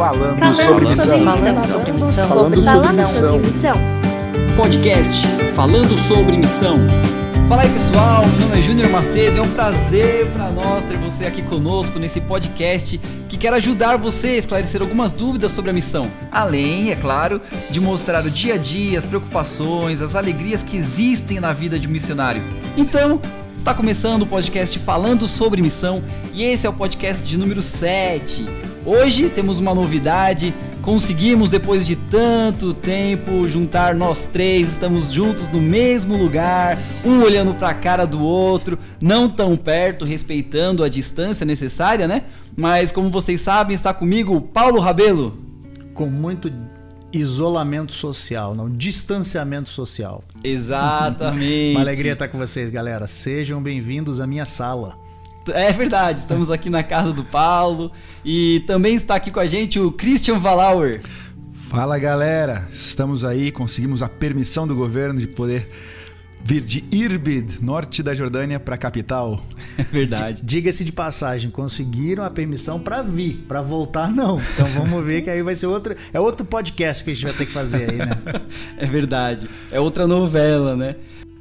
Falando sobre missão. Falando sobre missão. Falando Falando sobre missão. Podcast falando sobre missão. Fala aí pessoal, meu nome é Júnior Macedo, é um prazer para nós ter você aqui conosco nesse podcast que quer ajudar você a esclarecer algumas dúvidas sobre a missão. Além, é claro, de mostrar o dia a dia, as preocupações, as alegrias que existem na vida de um missionário. Então, está começando o podcast falando sobre missão e esse é o podcast de número 7. Hoje temos uma novidade. Conseguimos, depois de tanto tempo, juntar nós três, estamos juntos no mesmo lugar, um olhando para a cara do outro, não tão perto, respeitando a distância necessária, né? Mas como vocês sabem, está comigo o Paulo Rabelo. com muito isolamento social, não distanciamento social. Exatamente. Uma alegria estar com vocês, galera. Sejam bem-vindos à minha sala. É verdade, estamos aqui na casa do Paulo e também está aqui com a gente o Christian Valauer. Fala galera, estamos aí, conseguimos a permissão do governo de poder vir de Irbid, norte da Jordânia, para a capital. É verdade. Diga-se de passagem, conseguiram a permissão para vir, para voltar não. Então vamos ver que aí vai ser outro, é outro podcast que a gente vai ter que fazer aí, né? É verdade. É outra novela, né?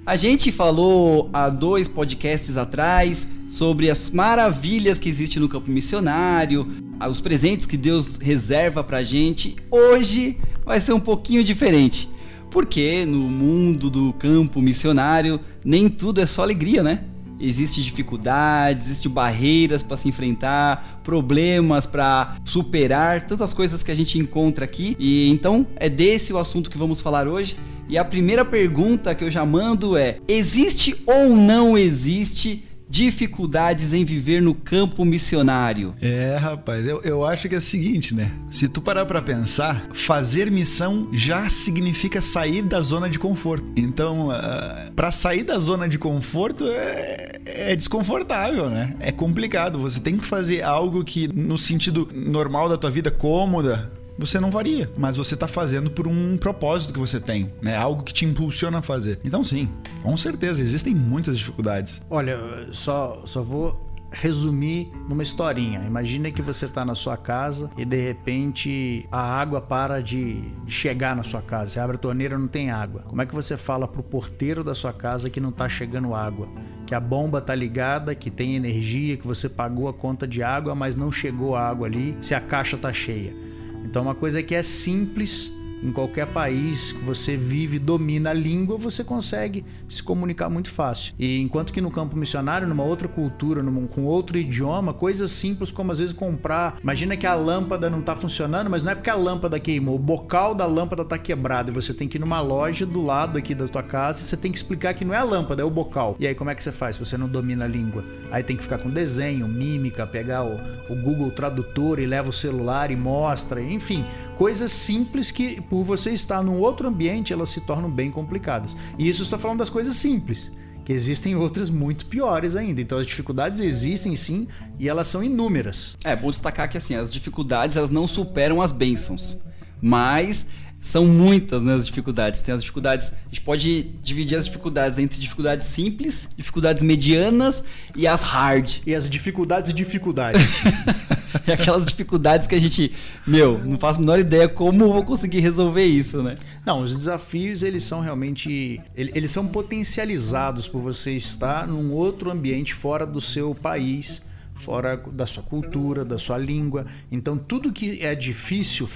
A gente falou há dois podcasts atrás sobre as maravilhas que existem no campo missionário, os presentes que Deus reserva pra gente. Hoje vai ser um pouquinho diferente. Porque no mundo do campo missionário nem tudo é só alegria, né? Existem dificuldades, existem barreiras para se enfrentar, problemas para superar, tantas coisas que a gente encontra aqui. E então é desse o assunto que vamos falar hoje. E a primeira pergunta que eu já mando é: existe ou não existe dificuldades em viver no campo missionário? É, rapaz, eu, eu acho que é o seguinte, né? Se tu parar pra pensar, fazer missão já significa sair da zona de conforto. Então, uh, para sair da zona de conforto é, é desconfortável, né? É complicado. Você tem que fazer algo que, no sentido normal da tua vida, cômoda, você não varia, mas você está fazendo por um propósito que você tem, né? Algo que te impulsiona a fazer. Então, sim, com certeza, existem muitas dificuldades. Olha, só, só vou resumir numa historinha. Imagina que você está na sua casa e de repente a água para de chegar na sua casa. Você abre a torneira não tem água. Como é que você fala pro porteiro da sua casa que não está chegando água? Que a bomba tá ligada, que tem energia, que você pagou a conta de água, mas não chegou água ali, se a caixa tá cheia. Então, uma coisa que é simples em qualquer país que você vive, domina a língua, você consegue se comunicar muito fácil. E enquanto que no campo missionário, numa outra cultura, num, com outro idioma, coisas simples como às vezes comprar. Imagina que a lâmpada não está funcionando, mas não é porque a lâmpada queimou, o bocal da lâmpada está quebrado e você tem que ir numa loja do lado aqui da tua casa e você tem que explicar que não é a lâmpada, é o bocal. E aí como é que você faz se você não domina a língua? Aí tem que ficar com desenho, mímica, pegar o, o Google Tradutor e leva o celular e mostra, enfim, coisas simples que por você estar num outro ambiente, elas se tornam bem complicadas. E isso está falando das coisas simples, que existem outras muito piores ainda. Então as dificuldades existem sim e elas são inúmeras. É bom destacar que assim, as dificuldades elas não superam as bênçãos, mas são muitas né, as dificuldades. Tem as dificuldades, a gente pode dividir as dificuldades entre dificuldades simples, dificuldades medianas e as hard. E as dificuldades dificuldades. e aquelas dificuldades que a gente, meu, não faço a menor ideia como vou conseguir resolver isso, né? Não, os desafios eles são realmente ele- eles são potencializados por você estar num outro ambiente fora do seu país, fora da sua cultura, da sua língua. Então tudo que é difícil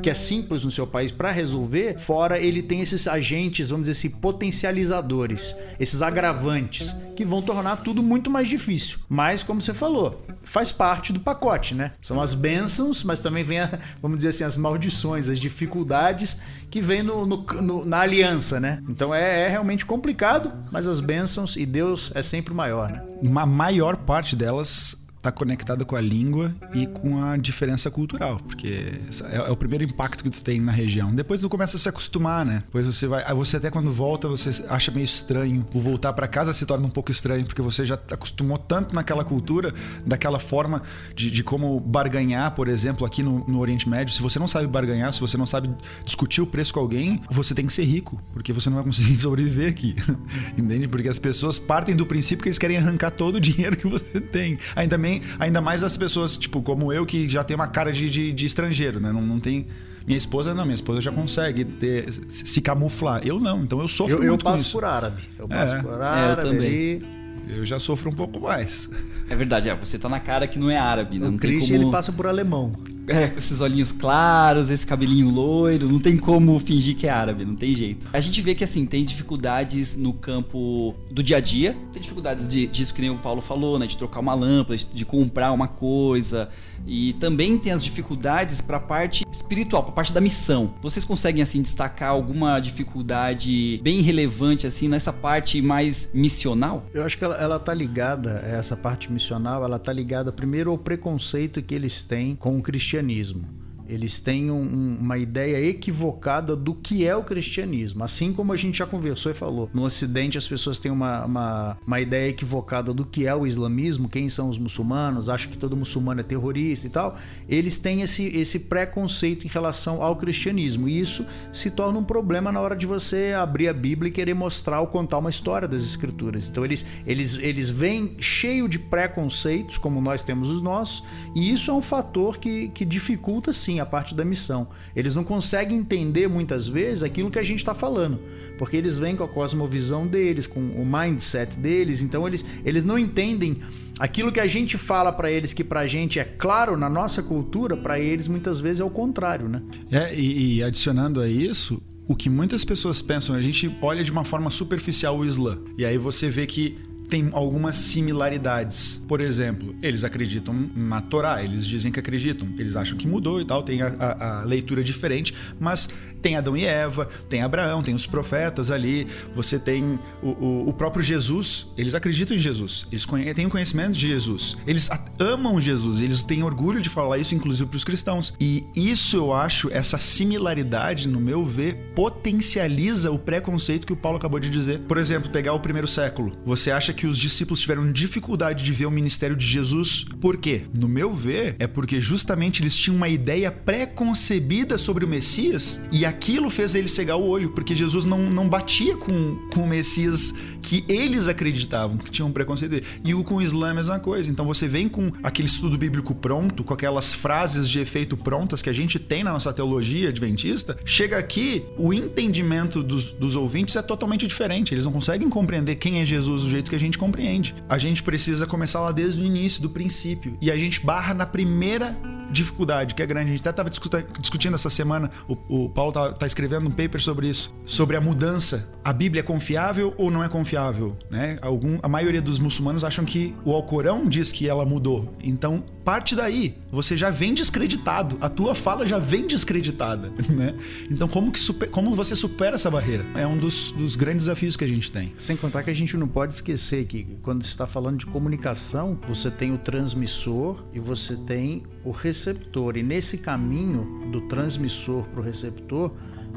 que é simples no seu país para resolver, fora ele tem esses agentes, vamos dizer assim, potencializadores, esses agravantes, que vão tornar tudo muito mais difícil. Mas, como você falou, faz parte do pacote, né? São as bênçãos, mas também vem, a, vamos dizer assim, as maldições, as dificuldades que vem no, no- no- na aliança, né? Então é, é realmente complicado, mas as bênçãos e Deus é sempre o maior, né? Uma maior parte delas está conectada com a língua e com a diferença cultural, porque é, é o primeiro impacto que tu tem na região. Depois tu começa a se acostumar, né? Depois você vai, você até quando volta você acha meio estranho. O voltar para casa se torna um pouco estranho porque você já acostumou tanto naquela cultura, daquela forma de, de como barganhar, por exemplo, aqui no, no Oriente Médio. Se você não sabe barganhar, se você não sabe discutir o preço com alguém, você tem que ser rico, porque você não vai conseguir sobreviver aqui. Entende? Porque as pessoas partem do princípio que eles querem arrancar todo o dinheiro que você tem. Ainda bem também, ainda mais as pessoas, tipo, como eu, que já tem uma cara de, de, de estrangeiro, né? Não, não tem. Minha esposa não, minha esposa já consegue ter, se camuflar. Eu não, então eu sofro Eu, eu muito com passo isso. por árabe. Eu passo É. por É, árabe. eu também. Eu já sofro um pouco mais. É verdade, é, você tá na cara que não é árabe, né? O Não tem Christian como... ele passa por alemão. É, com esses olhinhos claros, esse cabelinho loiro, não tem como fingir que é árabe, não tem jeito. A gente vê que, assim, tem dificuldades no campo do dia a dia, tem dificuldades de, disso que nem o Paulo falou, né, de trocar uma lâmpada, de, de comprar uma coisa, e também tem as dificuldades pra parte espiritual, pra parte da missão. Vocês conseguem, assim, destacar alguma dificuldade bem relevante, assim, nessa parte mais missional? Eu acho que ela, ela tá ligada, essa parte missional, ela tá ligada primeiro ao preconceito que eles têm com o cristianismo cristianismo. Eles têm um- um- uma ideia equivocada do que é o cristianismo. Assim como a gente já conversou e falou. No Ocidente, as pessoas têm uma, uma, uma ideia equivocada do que é o islamismo, quem são os muçulmanos, acham que todo muçulmano é terrorista e tal. Eles têm esse, esse preconceito em relação ao cristianismo. E isso se torna um problema na hora de você abrir a Bíblia e querer mostrar ou contar uma história das Escrituras. Então, eles, eles, eles vêm cheio de preconceitos, como nós temos os nossos, e isso é um fator que, que dificulta, sim, a parte da missão. Eles não conseguem entender, muitas vezes, aquilo que a gente está falando, porque eles vêm com a cosmovisão deles, com o mindset deles, então eles, eles não entendem aquilo que a gente fala para eles, que pra gente é claro na nossa cultura, para eles muitas vezes é o contrário, né? É, e, e adicionando a isso, o que muitas pessoas pensam, a gente olha de uma forma superficial o Islã. E aí você vê que tem algumas similaridades. Por exemplo, eles acreditam na Torá, eles dizem que acreditam, eles acham que mudou e tal, tem a, a- a leitura diferente, mas tem Adão e Eva, tem Abraão, tem os profetas ali, você tem o, o- o próprio Jesus, eles acreditam em Jesus, eles têm o conhecimento de Jesus, eles amam Jesus, eles têm orgulho de falar isso, inclusive para os cristãos. E isso eu acho, essa similaridade, no meu ver, potencializa o preconceito que o Paulo acabou de dizer. Por exemplo, pegar o primeiro século. Você acha que os discípulos tiveram dificuldade de ver o ministério de Jesus? Por quê? No meu ver, é porque justamente eles tinham uma ideia pré-concebida sobre o Messias e aquilo fez eles cegar o olho, porque Jesus não, não batia com, com o Messias que eles acreditavam, que tinham um preconceito. E o com o Islã é a mesma coisa. Então você vem com aquele estudo bíblico pronto, com aquelas frases de efeito prontas que a gente tem na nossa teologia adventista, chega aqui, o entendimento dos, dos ouvintes é totalmente diferente. Eles não conseguem compreender quem é Jesus do jeito que a gente compreende. A gente precisa começar lá desde o início, do princípio. E a gente barra na primeira dificuldade, que é grande. A gente até estava discutindo essa semana, o, o Paulo tá, tá escrevendo um paper sobre isso, sobre a mudança. A Bíblia é confiável ou não é confiável? Né? Algum, a maioria dos muçulmanos acham que o Alcorão diz que ela mudou. Então, parte daí. Você já vem descreditado. A tua fala já vem descreditada. Né? Então, como, que super- como você supera essa barreira? É um dos, dos grandes desafios que a gente tem. Sem contar que a gente não pode esquecer que quando está falando de comunicação, você tem o transmissor e você tem o receptor. E nesse caminho do transmissor para o receptor,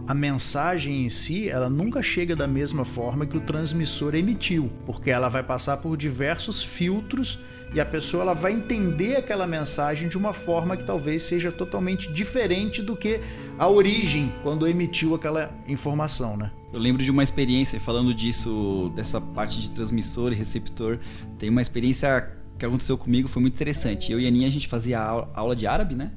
a mensagem em si, ela nunca chega da mesma forma que o transmissor emitiu, porque ela vai passar por diversos filtros e a pessoa ela vai entender aquela mensagem de uma forma que talvez seja totalmente diferente do que a origem quando emitiu aquela informação, né? Eu lembro de uma experiência, falando disso, dessa parte de transmissor e receptor. Tem uma experiência que aconteceu comigo, foi muito interessante. Eu e a Aninha, a gente fazia aula, de árabe, né?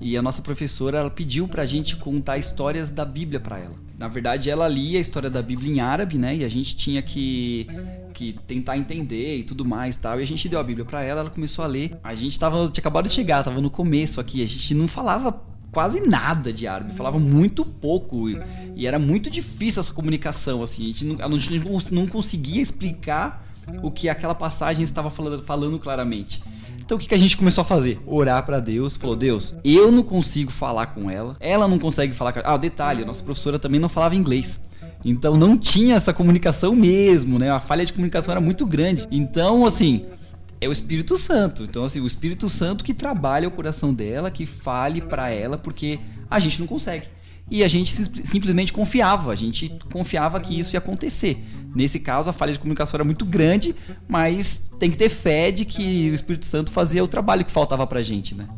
E a nossa professora, ela pediu pra gente contar histórias da Bíblia pra ela. Na verdade, ela lia a história da Bíblia em árabe, né? E a gente tinha que, que tentar entender e tudo mais tal. E a gente deu a Bíblia pra ela, ela começou a ler. A gente tava, tinha acabado de chegar, tava no começo aqui. A gente não falava quase nada de árabe, falava muito pouco e, e era muito difícil essa comunicação, assim, a gente não, a gente não conseguia explicar o que aquela passagem estava falando, falando claramente. Então o que, que a gente começou a fazer? Orar pra Deus, falou: Deus, eu não consigo falar com ela, ela não consegue falar com Ah, detalhe, a nossa professora também não falava inglês. Então não tinha essa comunicação mesmo, né? A falha de comunicação era muito grande. Então, assim, é o Espírito Santo. Então, assim, o Espírito Santo que trabalha o coração dela, que fale pra ela, porque a gente não consegue. E a gente sim- simplesmente confiava, a gente confiava que isso ia acontecer. Nesse caso, a falha de comunicação era muito grande, mas tem que ter fé de que o Espírito Santo fazia o trabalho que faltava pra gente, né?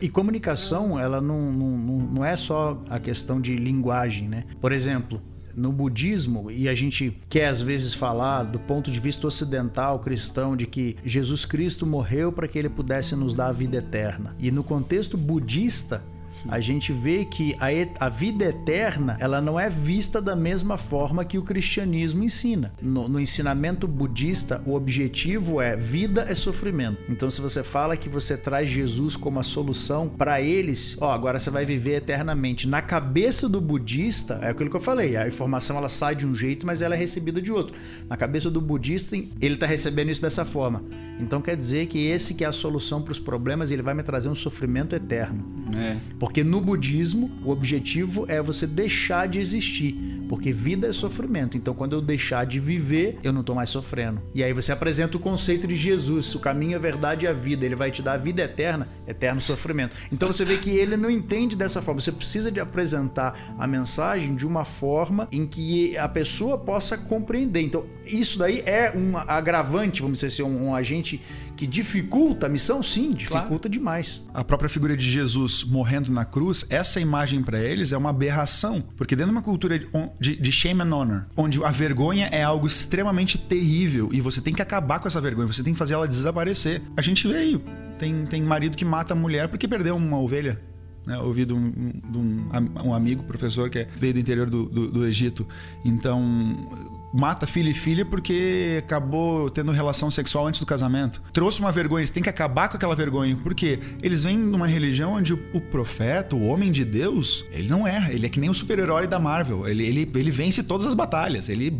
E comunicação, ela não, não não é só a questão de linguagem, né? Por exemplo, no budismo, e a gente quer às vezes falar do ponto de vista ocidental cristão de que Jesus Cristo morreu para que ele pudesse nos dar a vida eterna. E no contexto budista, a gente vê que a, a vida eterna ela não é vista da mesma forma que o cristianismo ensina. No, no ensinamento budista, o objetivo é vida é sofrimento. Então, se você fala que você traz Jesus como a solução para eles, ó, agora você vai viver eternamente. Na cabeça do budista, é aquilo que eu falei, a informação ela sai de um jeito, mas ela é recebida de outro. Na cabeça do budista, ele está recebendo isso dessa forma. Então quer dizer que esse que é a solução para os problemas, ele vai me trazer um sofrimento eterno. É. Porque no budismo, o objetivo é você deixar de existir. Porque vida é sofrimento. Então, quando eu deixar de viver, eu não tô mais sofrendo. E aí você apresenta o conceito de Jesus: o caminho, a verdade e a vida. Ele vai te dar a vida eterna, eterno sofrimento. Então você vê que ele não entende dessa forma. Você precisa de apresentar a mensagem de uma forma em que a pessoa possa compreender. Então, isso daí é um agravante, vamos dizer assim, um, um agente que dificulta a missão? Sim, dificulta demais. A própria figura de Jesus morrendo na cruz, essa imagem para eles é uma aberração. Porque dentro de uma cultura de, de, shame and honor, onde a vergonha é algo extremamente terrível e você tem que acabar com essa vergonha, você tem que fazer ela desaparecer. A gente aí, tem, tem marido que mata a mulher porque perdeu uma ovelha. Né, ouvi de um, de um, um amigo, professor, que veio do interior do, do, do Egito. Então, mata filho e filha porque acabou tendo relação sexual antes do casamento. Trouxe uma vergonha, eles têm que acabar com aquela vergonha. Porque eles vêm numa religião onde o, profeta, o homem de Deus, ele não erra. Ele é que nem o super-herói da Marvel. Ele, ele, ele vence todas as batalhas. Ele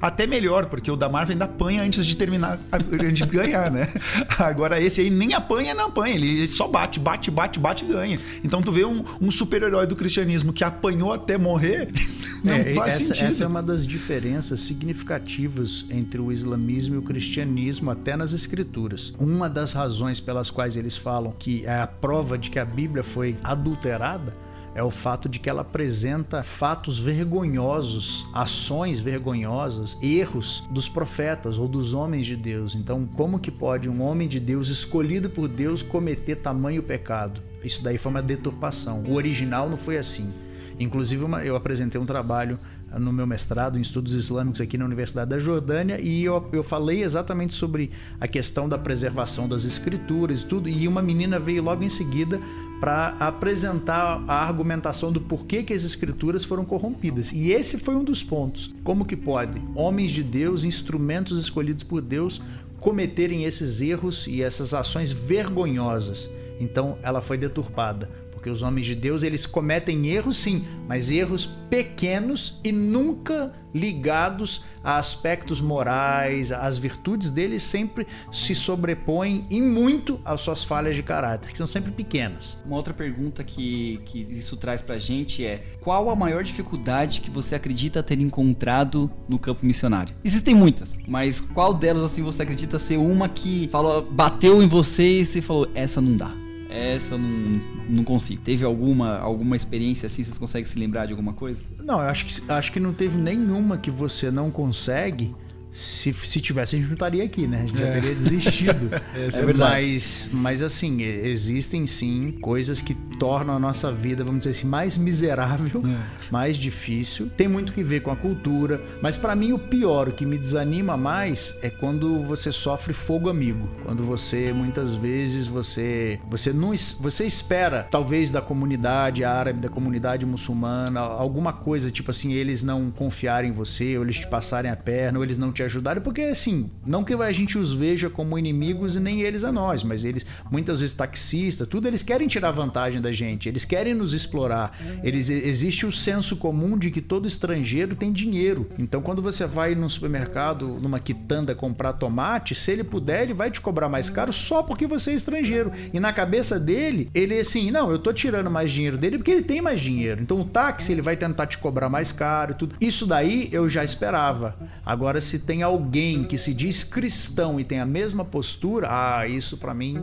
até melhor, porque o da Marvel ainda apanha antes de terminar, antes de ganhar, né? Agora esse aí nem apanha, não apanha. Ele só bate, bate, bate, bate e ganha. Então tu vê um, um super-herói do cristianismo que apanhou até morrer, não É, faz essa, sentido. essa é uma das diferenças significativas entre o islamismo e o cristianismo, até nas escrituras. Uma das razões pelas quais eles falam que é a prova de que a Bíblia foi adulterada é o fato de que ela apresenta fatos vergonhosos, ações vergonhosas, erros dos profetas ou dos homens de Deus. Então, como que pode um homem de Deus escolhido por Deus cometer tamanho pecado? Isso daí foi uma deturpação. O original não foi assim. Inclusive, eu apresentei um trabalho no meu mestrado em estudos islâmicos aqui na Universidade da Jordânia e eu, eu falei exatamente sobre a questão da preservação das escrituras e tudo. E uma menina veio logo em seguida para apresentar a argumentação do porquê que as escrituras foram corrompidas. E esse foi um dos pontos. Como que pode homens de Deus, instrumentos escolhidos por Deus, cometerem esses erros e essas ações vergonhosas? Então ela foi deturpada. Porque os homens de Deus, eles cometem erros sim, mas erros pequenos e nunca ligados a aspectos morais, as virtudes deles sempre se sobrepõem em muito às suas falhas de caráter, que são sempre pequenas. Uma outra pergunta que, que isso traz pra gente é: qual a maior dificuldade que você acredita ter encontrado no campo missionário? Existem muitas, mas qual delas assim você acredita ser uma que falou, bateu em você e você falou, essa não dá? Essa eu não, não consigo. Teve alguma, alguma experiência assim? Vocês conseguem se lembrar de alguma coisa? Não, eu acho que, acho que não teve nenhuma que você não consegue. Se, se tivesse, a gente não estaria aqui, né? A gente já teria desistido. É verdade. Mas, mas assim, existem sim coisas que tornam a nossa vida, vamos dizer assim, mais miserável, É. mais difícil. Tem muito que ver com a cultura. Mas para mim, o pior, o que me desanima mais é quando você sofre fogo amigo. Quando você, muitas vezes, você, você não você espera, talvez da comunidade árabe, da comunidade muçulmana, alguma coisa, tipo assim, eles não confiarem em você, ou eles te passarem a perna, ou eles não te ajudarem, porque assim, não que a gente os veja como inimigos e nem eles a nós, mas eles, muitas vezes taxista, tudo, eles querem tirar vantagem da gente, eles querem nos explorar. Eles, existe o senso comum de que todo estrangeiro tem dinheiro. Então, quando você vai num supermercado, numa quitanda comprar tomate, se ele puder, ele vai te cobrar mais caro só porque você é estrangeiro. E na cabeça dele, ele é assim, não, eu tô tirando mais dinheiro dele porque ele tem mais dinheiro. Então, o táxi, ele vai tentar te cobrar mais caro e tudo. Isso daí eu já esperava. Agora, se tem alguém que se diz cristão e tem a mesma postura, ah, isso pra mim,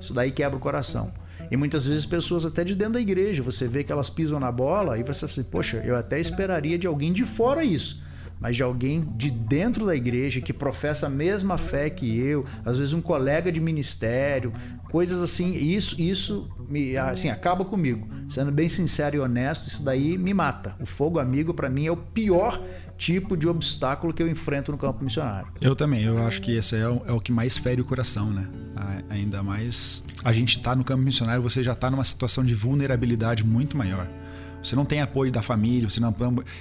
isso daí quebra o coração. E muitas vezes pessoas até de dentro da igreja, você vê que elas pisam na bola e você fala assim, poxa, eu até esperaria de alguém de fora isso. Mas de alguém de dentro da igreja que professa a mesma fé que eu, às vezes um colega de ministério, coisas assim, isso isso me assim acaba comigo. Sendo bem sincero e honesto, isso daí me mata. O fogo amigo para mim é o pior tipo de obstáculo que eu enfrento no campo missionário. Eu também, eu acho que esse é o, é o que mais fere o coração, né? Ainda mais a gente tá no campo missionário, você já tá numa situação de vulnerabilidade muito maior. Você não tem apoio da família, você não.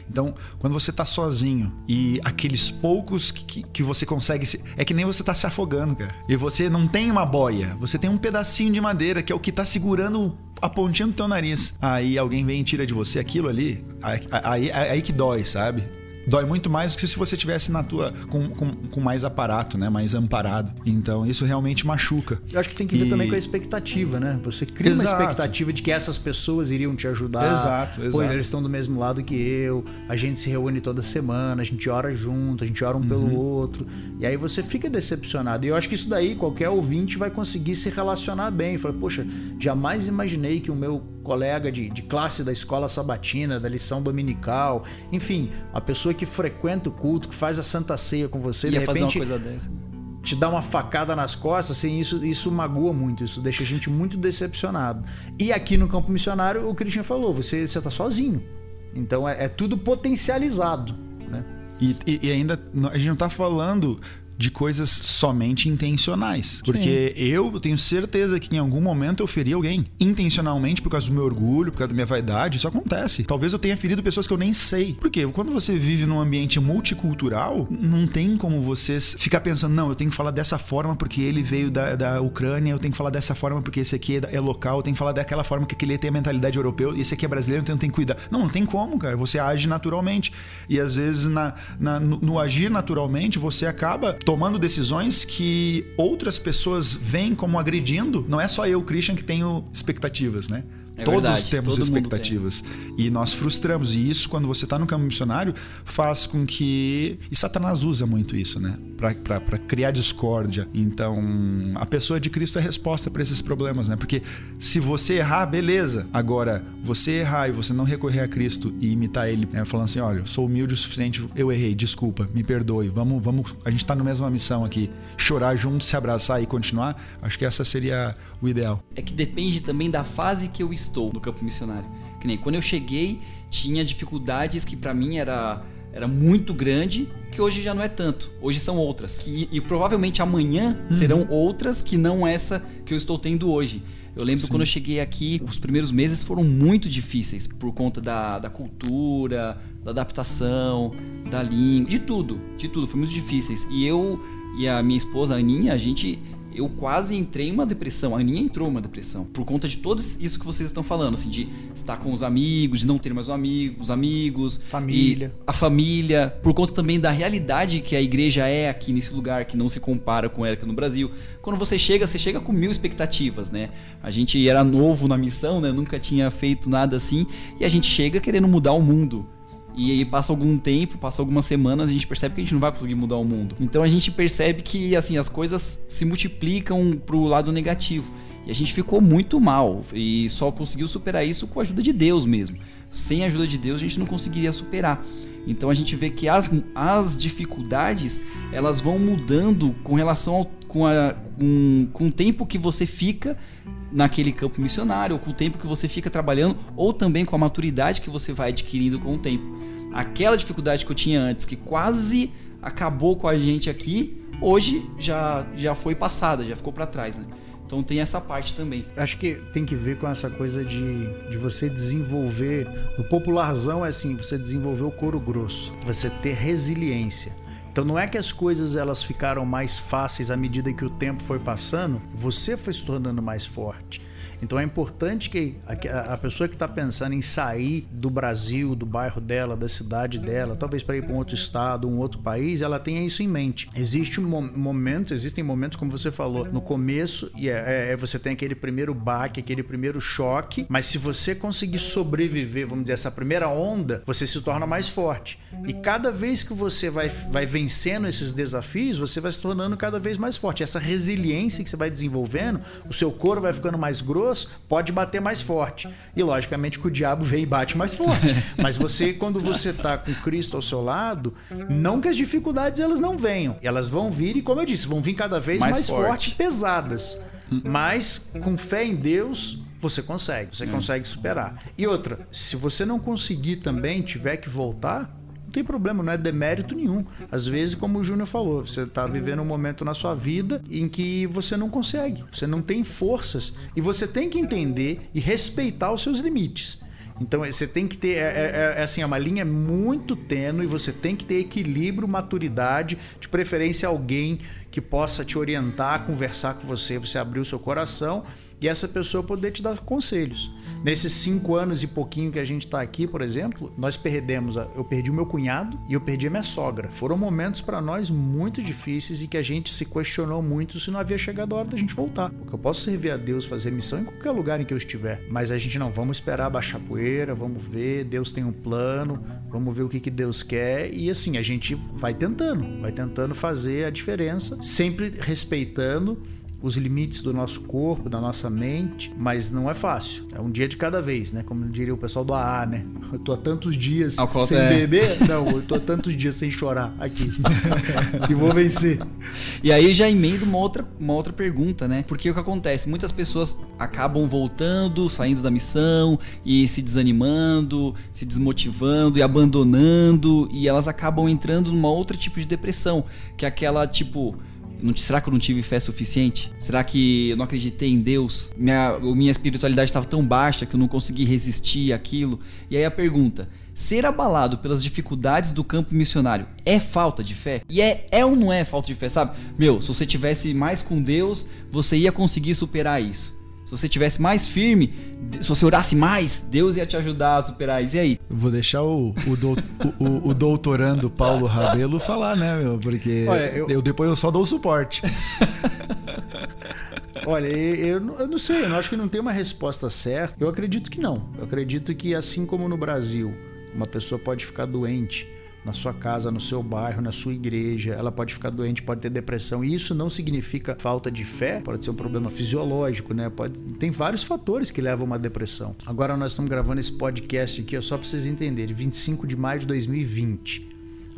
Então, quando você tá sozinho e aqueles poucos que, que você consegue. Se... É que nem você tá se afogando, cara. E você não tem uma boia, você tem um pedacinho de madeira que é o que tá segurando a pontinha do teu nariz. Aí alguém vem e tira de você aquilo ali, aí, aí, aí que dói, sabe? Dói muito mais do que se você tivesse na tua com, com, com, mais aparato, né? Mais amparado. Então isso realmente machuca. Eu acho que tem que ver e... também com a expectativa, né? Você cria exato. uma expectativa de que essas pessoas iriam te ajudar. Exato, exato. Pô, eles estão do mesmo lado que eu. A gente se reúne toda semana, a gente ora junto, a gente ora um uhum. pelo outro. E aí você fica decepcionado. E eu acho que isso daí qualquer ouvinte vai conseguir se relacionar bem. Fala, poxa, jamais imaginei que o meu colega de, de classe da escola sabatina, da lição dominical, enfim, a pessoa que frequenta o culto, que faz a santa ceia com você, Ia de repente. Fazer uma coisa dessa te dá uma facada nas costas, assim, isso, isso magoa muito, isso deixa a gente muito decepcionado. E aqui no campo missionário, o Christian falou, você está sozinho. Então é, é tudo potencializado. Né? E, e, e, ainda a gente não está falando de coisas somente intencionais. Porque Sim. eu tenho certeza que em algum momento eu feri alguém. Intencionalmente, por causa do meu orgulho, por causa da minha vaidade. Isso acontece. Talvez eu tenha ferido pessoas que eu nem sei. Porque quando você vive num ambiente multicultural, não tem como você ficar pensando, não, eu tenho que falar dessa forma porque ele veio da, da Ucrânia, eu tenho que falar dessa forma porque esse aqui é, é local, eu tenho que falar daquela forma que aquele tem a mentalidade europeu e esse aqui é brasileiro, então eu tenho que cuidar. Não, não tem como, cara. Você age naturalmente. E às vezes na, na no, no agir naturalmente, você acaba tomando decisões que outras pessoas veem como agredindo. Não é só eu, Christian, que tenho expectativas, né? É Todos verdade, temos expectativas. Tem. E nós frustramos. E isso, quando você está no campo missionário, faz com que. E Satanás usa muito isso, né? Para criar discórdia. Então, a pessoa de Cristo é resposta para esses problemas, né? Porque se você errar, beleza. Agora, você errar e você não recorrer a Cristo e imitar Ele, né? falando assim: olha, sou humilde o suficiente, eu errei, desculpa, me perdoe. Vamos, vamos. A gente está na mesma missão aqui. Chorar junto, se abraçar e continuar. Acho que essa seria o ideal. É que depende também da fase que eu estou no campo missionário. Que nem quando eu cheguei, tinha dificuldades que para mim era era muito grande, que hoje já não é tanto. Hoje são outras. Que, e provavelmente amanhã uhum. serão outras que não essa que eu estou tendo hoje. Eu lembro Sim. quando eu cheguei aqui, os primeiros meses foram muito difíceis por conta da, da cultura, da adaptação, da língua, de tudo, de tudo. Foi muito difíceis. E eu e a minha esposa, a Aninha, a gente eu quase entrei em uma depressão. A Aninha entrou em uma depressão. Por conta de tudo isso que vocês estão falando, assim, de estar com os amigos, de não ter mais um amigo, os amigos. Família. a família. Por conta também da realidade que a igreja é aqui nesse lugar, que não se compara com ela aqui no Brasil. Quando você chega, você chega com mil expectativas, né? A gente era novo na missão, né? Nunca tinha feito nada assim. E a gente chega querendo mudar o mundo. E aí passa algum tempo, passa algumas semanas, a gente percebe que a gente não vai conseguir mudar o mundo. Então a gente percebe que assim as coisas se multiplicam pro lado negativo. E a gente ficou muito mal e só conseguiu superar isso com a ajuda de Deus mesmo. Sem a ajuda de Deus a gente não conseguiria superar. Então a gente vê que as, as dificuldades elas vão mudando com relação ao, com, a, com, com o tempo que você fica naquele campo missionário, ou com o tempo que você fica trabalhando, ou também com a maturidade que você vai adquirindo com o tempo. Aquela dificuldade que eu tinha antes, que quase acabou com a gente aqui, hoje já, já foi passada, já ficou para trás, né? Então tem essa parte também. Acho que tem que ver com essa coisa de, de você desenvolver. O popularzão é assim, você desenvolver o couro grosso, você ter resiliência. Então não é que as coisas elas ficaram mais fáceis à medida que o tempo foi passando, você foi se tornando mais forte. Então é importante que a, pessoa que está pensando em sair do Brasil, do bairro dela, da cidade dela, talvez para ir para um outro estado, um outro país, ela tenha isso em mente. Existe um momento, existem momentos, como você falou, no começo, e é, é, é, você tem aquele primeiro baque, aquele primeiro choque, mas se você conseguir sobreviver, vamos dizer, essa primeira onda, você se torna mais forte. E cada vez que você vai, vai vencendo esses desafios, você vai se tornando cada vez mais forte. Essa resiliência que você vai desenvolvendo, o seu corpo vai ficando mais grosso pessoas, pode bater mais forte. E logicamente que o diabo vem e bate mais forte. Mas você, quando você está com Cristo ao seu lado, não que as dificuldades elas não venham. Elas vão vir e, como eu disse, vão vir cada vez mais, Mais forte. forte. e pesadas. Mas com fé em Deus, você consegue. Você consegue superar. E outra, se você não conseguir também, tiver que voltar, tem problema, não é demérito nenhum. Às vezes, como o Júnior falou, você está vivendo um momento na sua vida em que você não consegue, você não tem forças e você tem que entender e respeitar os seus limites. Então você tem que ter, é, é- é assim, é uma linha muito tênue, você tem que ter equilíbrio, maturidade, de preferência alguém que possa te orientar, conversar com você, você abrir o seu coração e essa pessoa poder te dar conselhos. Nesses cinco anos e pouquinho que a gente está aqui, por exemplo, nós perdemos, a- eu perdi o meu cunhado e eu perdi a minha sogra. Foram momentos para nós muito difíceis e que a gente se questionou muito se não havia chegado a hora da gente voltar. Porque eu posso servir a Deus, fazer missão em qualquer lugar em que eu estiver, mas a gente não, vamos esperar baixar poeira, vamos ver, Deus tem um plano, vamos ver o que, que Deus quer e assim, a gente vai tentando, vai tentando fazer a diferença, sempre respeitando os limites do nosso corpo, da nossa mente, mas não é fácil. É um dia de cada vez, né? Como diria o pessoal do AA, né? Eu tô há tantos dias sem é. beber. Não, eu tô há tantos dias sem chorar aqui. e vou vencer. E aí já emendo uma outra, uma outra pergunta, né? Porque o que acontece? Muitas pessoas acabam voltando, saindo da missão e se desanimando, se desmotivando e abandonando, e elas acabam entrando numa outra tipo de depressão, que é aquela tipo. Não- será que eu não tive fé suficiente? Será que eu não acreditei em Deus? Minha, minha espiritualidade estava tão baixa que eu não consegui resistir àquilo? E aí a pergunta: ser abalado pelas dificuldades do campo missionário é falta de fé? E é, é ou não é falta de fé, sabe? Meu, se você tivesse mais com Deus, você ia conseguir superar isso. Se você tivesse mais firme, se você orasse mais, Deus ia te ajudar a superar isso. E aí? Eu Vou deixar o, o, dou- o- o- doutorando Paulo Rabelo falar, né, meu? Porque Olha, eu... eu- depois eu só dou o suporte. Olha, eu, eu não- sei, eu não acho que não tem uma resposta certa. Eu acredito que não. Eu acredito que assim como no Brasil, uma pessoa pode ficar doente na sua casa, no seu bairro, na sua igreja, ela pode ficar doente, pode ter depressão. E isso não significa falta de fé, pode ser um problema fisiológico, né? Pode, tem vários fatores que levam a uma depressão. Agora nós estamos gravando esse podcast aqui, ó, só para vocês entenderem, 25 de maio de 2020.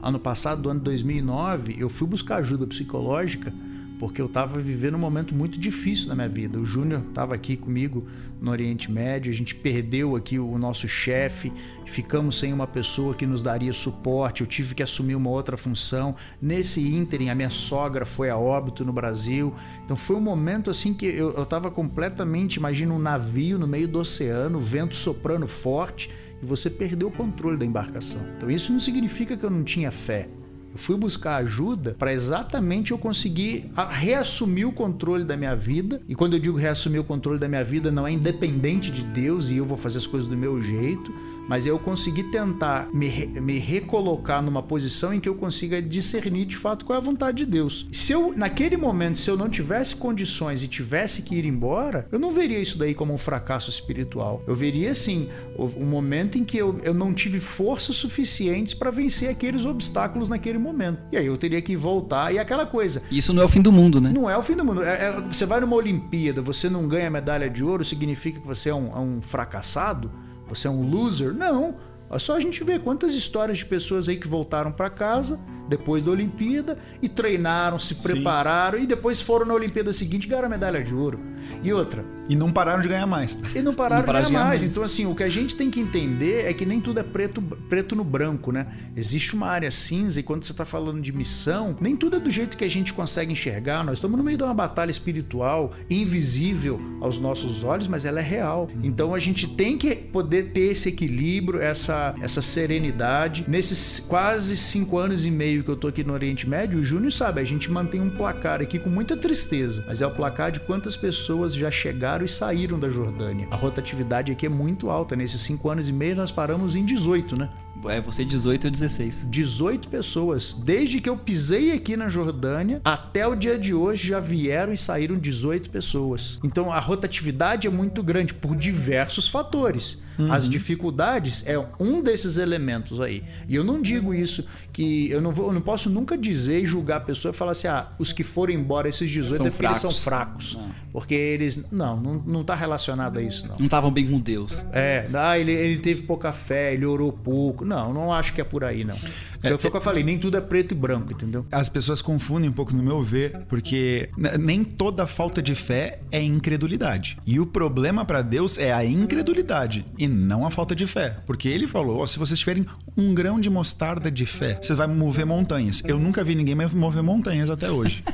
Ano passado, do ano 2009, eu fui buscar ajuda psicológica porque eu estava vivendo um momento muito difícil na minha vida. O Júnior estava aqui comigo no Oriente Médio, a gente perdeu aqui o nosso chefe, ficamos sem uma pessoa que nos daria suporte, eu tive que assumir uma outra função. Nesse ínterim, a minha sogra foi a óbito no Brasil. Então foi um momento assim que eu estava completamente, imagina um navio no meio do oceano, vento soprando forte, e você perdeu o controle da embarcação. Então isso não significa que eu não tinha fé. Eu fui buscar ajuda para exatamente eu conseguir a- reassumir o controle da minha vida. E quando eu digo reassumir o controle da minha vida, não é independente de Deus e eu vou fazer as coisas do meu jeito, mas eu conseguir tentar me, me recolocar numa posição em que eu consiga discernir de fato qual é a vontade de Deus. Se eu, naquele momento, se eu não tivesse condições e tivesse que ir embora, eu não veria isso daí como um fracasso espiritual. Eu veria, assim, um momento em que eu, eu não tive forças suficientes para vencer aqueles obstáculos naquele momento. E aí eu teria que voltar. E aquela coisa, Isso não é o fim do mundo, né? não é o fim do mundo. É- é- você vai numa Olimpíada, você não ganha medalha de ouro, significa que você é um, é um fracassado? Você é um loser? Não. É só a gente ver quantas histórias de pessoas aí que voltaram para casa depois da Olimpíada e treinaram, se prepararam e depois foram na Olimpíada seguinte e ganharam a medalha de ouro. E outra, E não pararam de ganhar mais. e não pararam, Não pararam de de ganhar ganhar mais. mais. Então, assim, o que a gente tem que entender é que nem tudo é preto, preto no branco, né? Existe uma área cinza e quando você está falando de missão, nem tudo é do jeito que a gente consegue enxergar. Nós estamos no meio de uma batalha espiritual, invisível aos nossos olhos, mas ela é real. Então, a gente tem que poder ter esse equilíbrio, essa, essa serenidade. Nesses quase cinco anos e meio que eu tô aqui no Oriente Médio, o Júnior sabe, a gente mantém um placar aqui com muita tristeza, mas é o placar de quantas pessoas já chegaram e saíram da Jordânia. A rotatividade aqui é muito alta. Nesses cinco anos e meio nós paramos em 18, né? É você 18 ou 16. 18 pessoas. Desde que eu pisei aqui na Jordânia até o dia de hoje já vieram e saíram 18 pessoas. Então a rotatividade é muito grande por diversos fatores. Uhum. As dificuldades é um desses elementos aí. E eu não digo isso que eu não vou, eu não posso nunca dizer e julgar a pessoa e falar assim: "Ah, os que foram embora esses 18 são é fracos. eles são fracos". Não. Porque eles não, não, não tá relacionado a isso não. Não estavam bem com Deus. É, ah, ele, ele teve pouca fé, ele orou pouco. Não, não acho que é por aí não. É, foi o que eu falei, nem tudo é preto e branco, entendeu? As pessoas confundem um pouco no meu ver, porque nem toda falta de fé é incredulidade. E o problema para Deus é a incredulidade e não a falta de fé. Porque ele falou: oh, se vocês tiverem um grão de mostarda de fé, você vai mover montanhas. Eu nunca vi ninguém mover montanhas até hoje.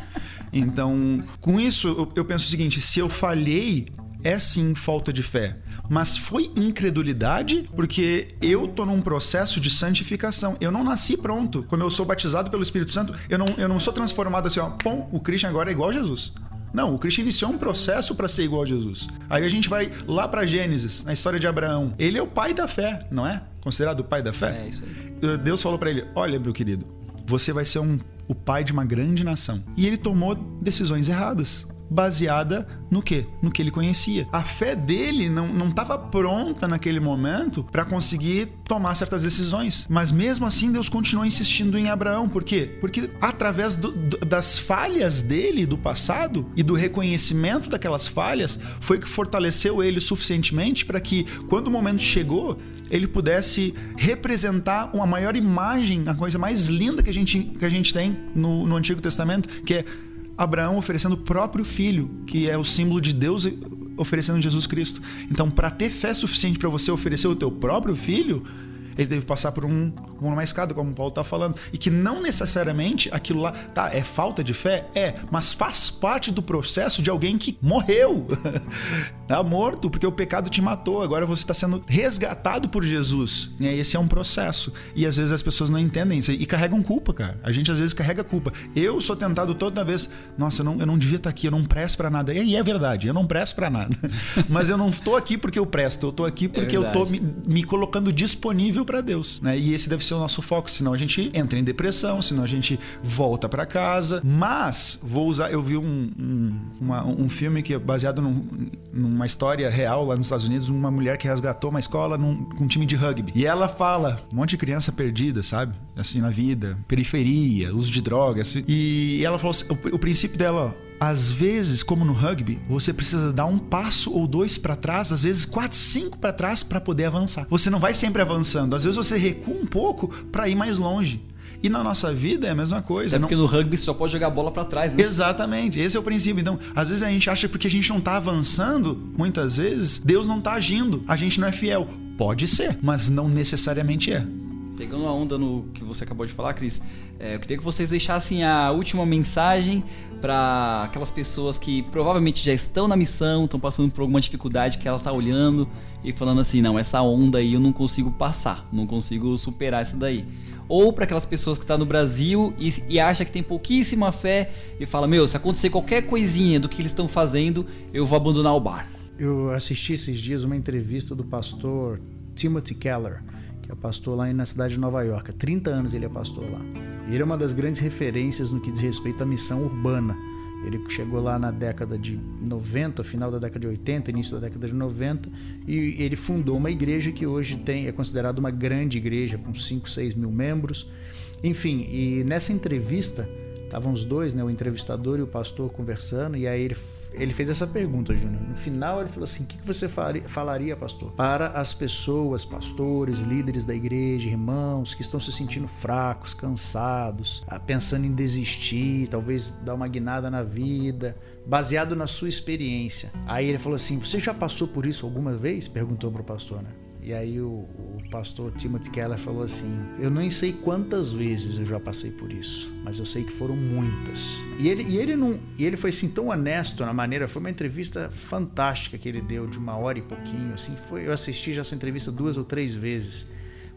Então, com isso, eu penso o seguinte: se eu falhei, é sim falta de fé mas foi incredulidade porque eu tô num processo de santificação. Eu não nasci pronto. Quando eu sou batizado pelo Espírito Santo, eu não, eu não sou transformado assim, ó, pum, o Christian agora é igual a Jesus. Não, o Cristo iniciou um processo para ser igual a Jesus. Aí a gente vai lá para Gênesis, na história de Abraão. Ele é o pai da fé, não é? Considerado o pai da fé? É isso aí. Deus falou para ele: Olha, meu querido, você vai ser um, o pai de uma grande nação. E ele tomou decisões erradas baseada no que? No que ele conhecia. A fé dele não estava pronta naquele momento para conseguir tomar certas decisões. Mas mesmo assim, Deus continuou insistindo em Abraão. Por quê? Porque através do, das falhas dele do passado e do reconhecimento daquelas falhas, foi que fortaleceu ele suficientemente para que, quando o momento chegou, ele pudesse representar uma maior imagem, a coisa mais linda que a gente, que a gente tem no, no Antigo Testamento, que é Abraão oferecendo o próprio filho, que é o símbolo de Deus oferecendo Jesus Cristo. Então, para ter fé suficiente para você oferecer o teu próprio filho, ele teve que passar por, um, uma escada, como o Paulo está falando. E que não necessariamente aquilo lá, tá, é falta de fé? É, mas faz parte do processo de alguém que morreu. tá morto, porque o pecado te matou. Agora você está sendo resgatado por Jesus. E esse é um processo. E às vezes as pessoas não entendem isso e carregam culpa, cara. A gente às vezes carrega culpa. Eu sou tentado toda vez, nossa, eu não, eu não devia estar tá aqui, eu não presto para nada. E é verdade, eu não presto para nada. mas eu não estou aqui porque eu presto, eu estou aqui porque é eu estou me, me colocando disponível para Deus, né? E esse deve ser o nosso foco, senão a gente entra em depressão, senão a gente volta para casa. Mas vou usar, eu vi um, um, uma, um filme que é baseado num, numa história real lá nos Estados Unidos, uma mulher que resgatou uma escola num, com um time de rugby. E ela fala, um monte de criança perdida, sabe? Assim na vida, periferia, uso de drogas. Assim. E ela falou assim, o, o princípio dela, ó, às vezes, como no rugby, você precisa dar um passo ou dois para trás, às vezes quatro, cinco para trás para poder avançar. Você não vai sempre avançando, às vezes você recua um pouco para ir mais longe. E na nossa vida é a mesma coisa. É porque não... no rugby você só pode jogar a bola para trás, né? Exatamente. Esse é o princípio. Então, às vezes a gente acha que porque a gente não tá avançando, muitas vezes, Deus não tá agindo. A gente não é fiel. Pode ser, mas não necessariamente é. Pegando a onda no que você acabou de falar, Cris, é, eu queria que vocês deixassem a última mensagem para aquelas pessoas que provavelmente já estão na missão, estão passando por alguma dificuldade que ela está olhando e falando assim: não, essa onda aí eu não consigo passar, não consigo superar essa daí. Ou para aquelas pessoas que estão tá no Brasil e, e acha que tem pouquíssima fé e fala: meu, se acontecer qualquer coisinha do que eles estão fazendo, eu vou abandonar o barco. Eu assisti esses dias uma entrevista do pastor Timothy Keller é pastor lá na cidade de Nova York. Há 30 anos ele é pastor lá. E ele é uma das grandes referências no que diz respeito à missão urbana. Ele chegou lá na década de 90, final da década de 80, início da década de 90, e ele fundou uma igreja que hoje tem, é considerada uma grande igreja, com 5, 6 mil membros. Enfim, e nessa entrevista, estavam os dois, né, o entrevistador e o pastor conversando, e aí ele ele fez essa pergunta, Júnior. No final, ele falou assim: o que você falaria, pastor, para as pessoas, pastores, líderes da igreja, irmãos, que estão se sentindo fracos, cansados, ah, pensando em desistir, talvez dar uma guinada na vida, baseado na sua experiência? Aí ele falou assim: você já passou por isso alguma vez? Perguntou para o pastor, né? E aí o, o, pastor Timothy Keller falou assim: Eu nem sei quantas vezes eu já passei por isso, mas eu sei que foram muitas. E ele, e ele não, e ele foi assim tão honesto na maneira, foi uma entrevista fantástica que ele deu de uma hora e pouquinho, assim, foi, eu assisti já essa entrevista duas ou três vezes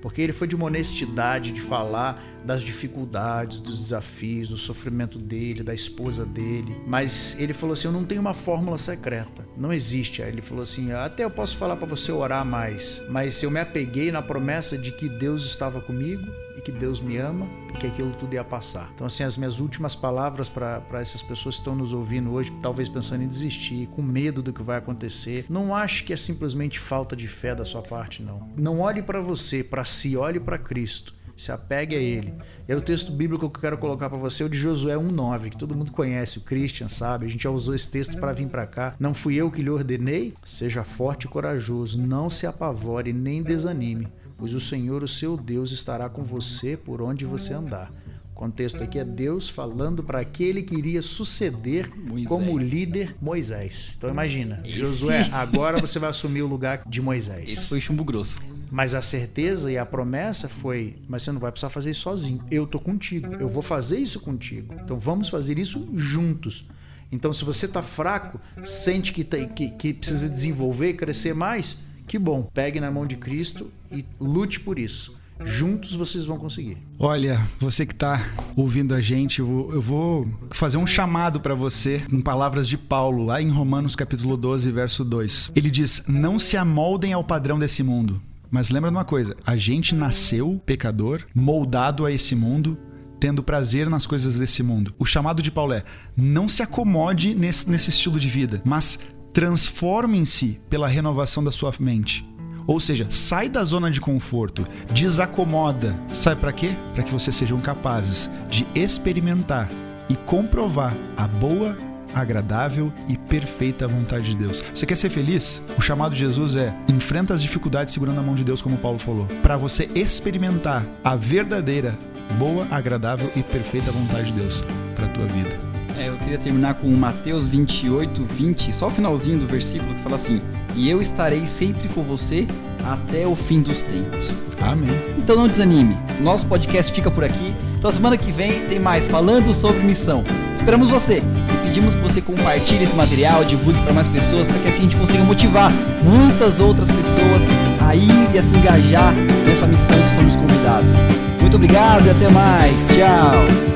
porque ele foi de uma honestidade de falar das dificuldades, dos desafios, do sofrimento dele, da esposa dele. Mas ele falou assim: Eu não tenho uma fórmula secreta. Não existe. Aí ele falou assim: Até eu posso falar para você orar mais, mas eu me apeguei na promessa de que Deus estava comigo e que Deus me ama e que aquilo tudo ia passar. Então, assim, as minhas últimas palavras para essas pessoas que estão nos ouvindo hoje, talvez pensando em desistir, com medo do que vai acontecer, não acho que é simplesmente falta de fé da sua parte, não. Não olhe para você, para si, olhe para Cristo. Se apegue a ele. E o texto bíblico que eu quero colocar para você é o de Josué 1:9, que todo mundo conhece, o Christian sabe. A gente já usou esse texto para vir para cá. Não fui eu que lhe ordenei? Seja forte e corajoso, não se apavore nem desanime pois o Senhor, o seu Deus, estará com você por onde você andar. O contexto aqui é Deus falando para aquele que iria suceder Moisés. como líder Moisés. Então imagina, Esse... Josué, agora você vai assumir o lugar de Moisés. Esse foi chumbo grosso. Mas a certeza e a promessa foi: mas você não vai precisar fazer isso sozinho. Eu tô contigo. Eu vou fazer isso contigo. Então vamos fazer isso juntos. Então, se você está fraco, sente que, tá, que, que precisa desenvolver e crescer mais, que bom, pegue na mão de Cristo e lute por isso. Juntos vocês vão conseguir. Olha, você que está ouvindo a gente, eu vou, eu vou fazer um chamado para você em palavras de Paulo, lá em Romanos capítulo 12, verso 2. Ele diz: Não se amoldem ao padrão desse mundo. Mas lembra de uma coisa: a gente nasceu pecador, moldado a esse mundo, tendo prazer nas coisas desse mundo. O chamado de Paulo é: não se acomode nesse, nesse estilo de vida, mas transformem-se pela renovação da sua mente. Ou seja, sai da zona de conforto, desacomoda. Sabe para quê? Para que vocês sejam capazes de experimentar e comprovar a boa, agradável e perfeita vontade de Deus. Você quer ser feliz? O chamado de Jesus é: enfrenta as dificuldades segurando a mão de Deus, como Paulo falou, para você experimentar a verdadeira, boa, agradável e perfeita vontade de Deus para a tua vida. É, eu queria terminar com Mateus 28, 20, só o finalzinho do versículo que fala assim: E eu estarei sempre com você até o fim dos tempos. Amém. Então não desanime. Nosso podcast fica por aqui. Então semana que vem tem mais falando sobre missão. Esperamos você e pedimos que você compartilhe esse material, divulgue para mais pessoas, para que assim a gente consiga motivar muitas outras pessoas a ir e a se engajar nessa missão que somos convidados. Muito obrigado e até mais. Tchau.